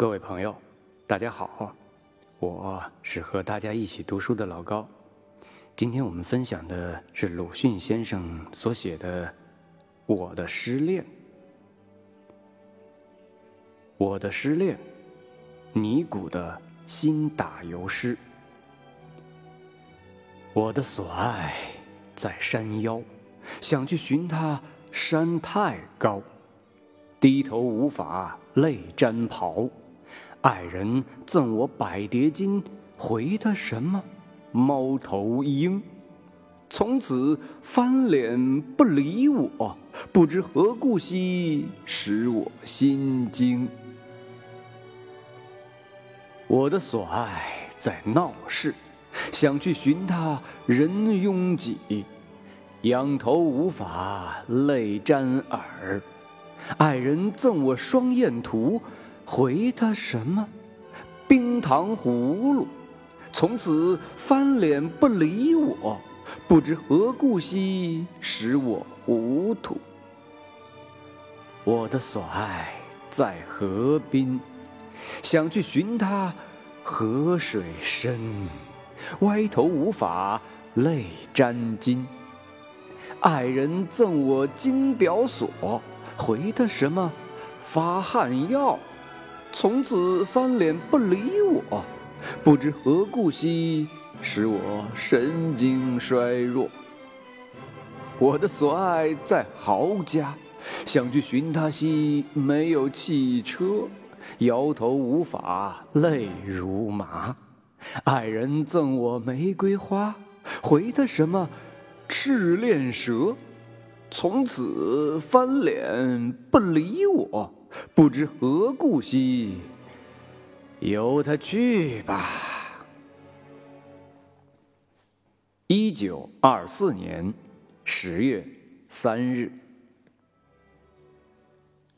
各位朋友，大家好，我是和大家一起读书的老高。今天我们分享的是鲁迅先生所写的《我的失恋》。我的失恋，尼古的新打油诗。我的所爱在山腰，想去寻他，山太高，低头无法泪沾袍。爱人赠我百叠金，回他什么？猫头鹰，从此翻脸不理我，不知何故兮，使我心惊。我的所爱在闹市，想去寻他，人拥挤，仰头无法泪沾耳。爱人赠我双燕图，回他什么？冰糖葫芦。从此翻脸不理我，不知何故兮，使我糊涂。我的所爱在河滨，想去寻他，河水深，歪头无法泪沾襟。爱人赠我金表锁，回他什么？发汗药。从此翻脸不理我。不知何故兮，使我神经衰弱。我的所爱在豪家，想去寻他兮，没有汽车，摇头无法，泪如麻。爱人赠我玫瑰花，回他什么？赤练蛇。从此翻脸不理我，不知何故兮。由他去吧。一九二四年十月三日。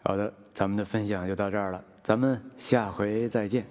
好的，咱们的分享就到这儿了，咱们下回再见。